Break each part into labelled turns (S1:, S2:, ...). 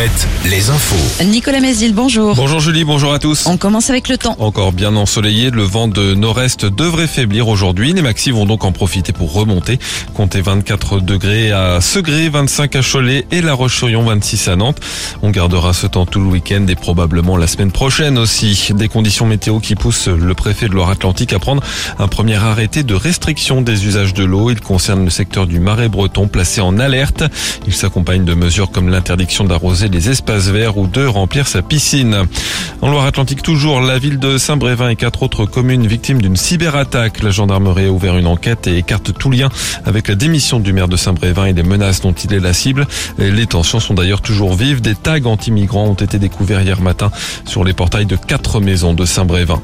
S1: Alouette, les infos.
S2: Nicolas Mézil, bonjour.
S3: Bonjour Julie, bonjour à tous.
S2: On commence avec le temps.
S3: Encore bien ensoleillé, le vent de nord-est devrait faiblir aujourd'hui. Les maxis vont donc en profiter pour remonter. Comptez 24 degrés à Segré, 25 à Cholet et La Roche-sur-Yon, 26 à Nantes. On gardera ce temps tout le week-end et probablement la semaine prochaine aussi. Des conditions météo qui poussent le préfet de Loire-Atlantique à prendre un premier arrêté de restriction des usages de l'eau. Il concerne le secteur du marais breton placé en alerte. Il s'accompagne de mesures comme l'interdiction d'arroser les espaces verts ou de remplir sa piscine. En Loire-Atlantique toujours, la ville de Saint-Brévin et quatre autres communes victimes d'une cyberattaque. La gendarmerie a ouvert une enquête et écarte tout lien avec la démission du maire de Saint-Brévin et les menaces dont il est la cible. Les tensions sont d'ailleurs toujours vives. Des tags anti-migrants ont été découverts hier matin sur les portails de quatre maisons de Saint-Brévin.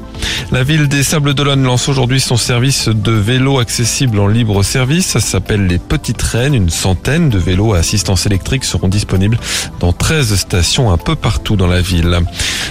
S3: La ville des Sables d'Olonne lance aujourd'hui son service de vélo accessible en libre service. Ça s'appelle les Petites Rennes. Une centaine de vélos à assistance électrique seront disponibles dans 13 stations un peu partout dans la ville.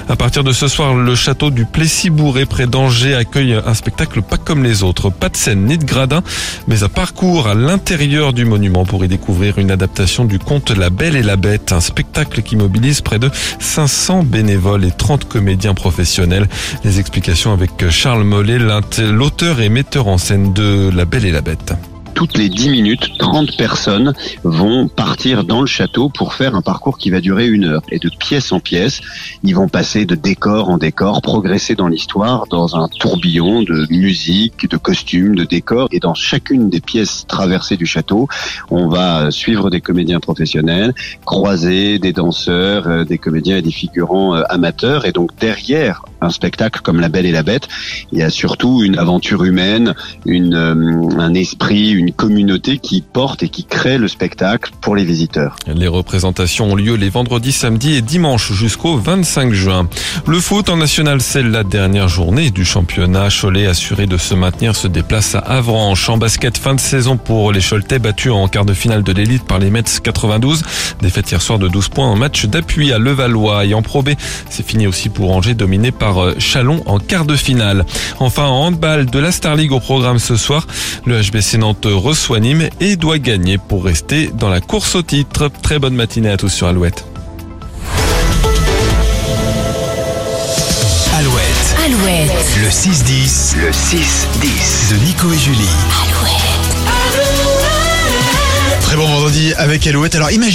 S3: À partir de ce soir, le château du Plessis-Bourré près d'Angers accueille un spectacle pas comme les autres. Pas de scène ni de gradin, mais un parcours à l'intérieur du monument pour y découvrir une adaptation du conte La Belle et la Bête, un spectacle qui mobilise près de 500 bénévoles et 30 comédiens professionnels. Les explications avec Charles Mollet, l'auteur et metteur en scène de La Belle et la Bête
S4: toutes les 10 minutes, 30 personnes vont partir dans le château pour faire un parcours qui va durer une heure. Et de pièce en pièce, ils vont passer de décor en décor, progresser dans l'histoire, dans un tourbillon de musique, de costumes, de décors. Et dans chacune des pièces traversées du château, on va suivre des comédiens professionnels, croiser des danseurs, euh, des comédiens et des figurants euh, amateurs. Et donc derrière un spectacle comme La Belle et la Bête, il y a surtout une aventure humaine, euh, un esprit, une communauté qui porte et qui crée le spectacle pour les visiteurs.
S3: Les représentations ont lieu les vendredis, samedis et dimanches jusqu'au 25 juin. Le foot en national, c'est la dernière journée du championnat. Cholet assuré de se maintenir se déplace à Avranches. En basket, fin de saison pour les Choletais battus en quart de finale de l'élite par les Mets 92. Défaite hier soir de 12 points en match d'appui à Levallois et en Pro C'est fini aussi pour Angers dominé par euh, Chalon en quart de finale. Enfin, en handball de la Star League au programme ce soir, le HBC Nantes reçoit Nîmes et doit gagner pour rester dans la course au titre. Très bonne matinée à tous sur Alouette.
S1: Alouette.
S2: Alouette.
S1: Le 6-10. Le 6-10. De Nico et Julie.
S2: Alouette.
S5: Très bon vendredi avec Alouette. Alors imagine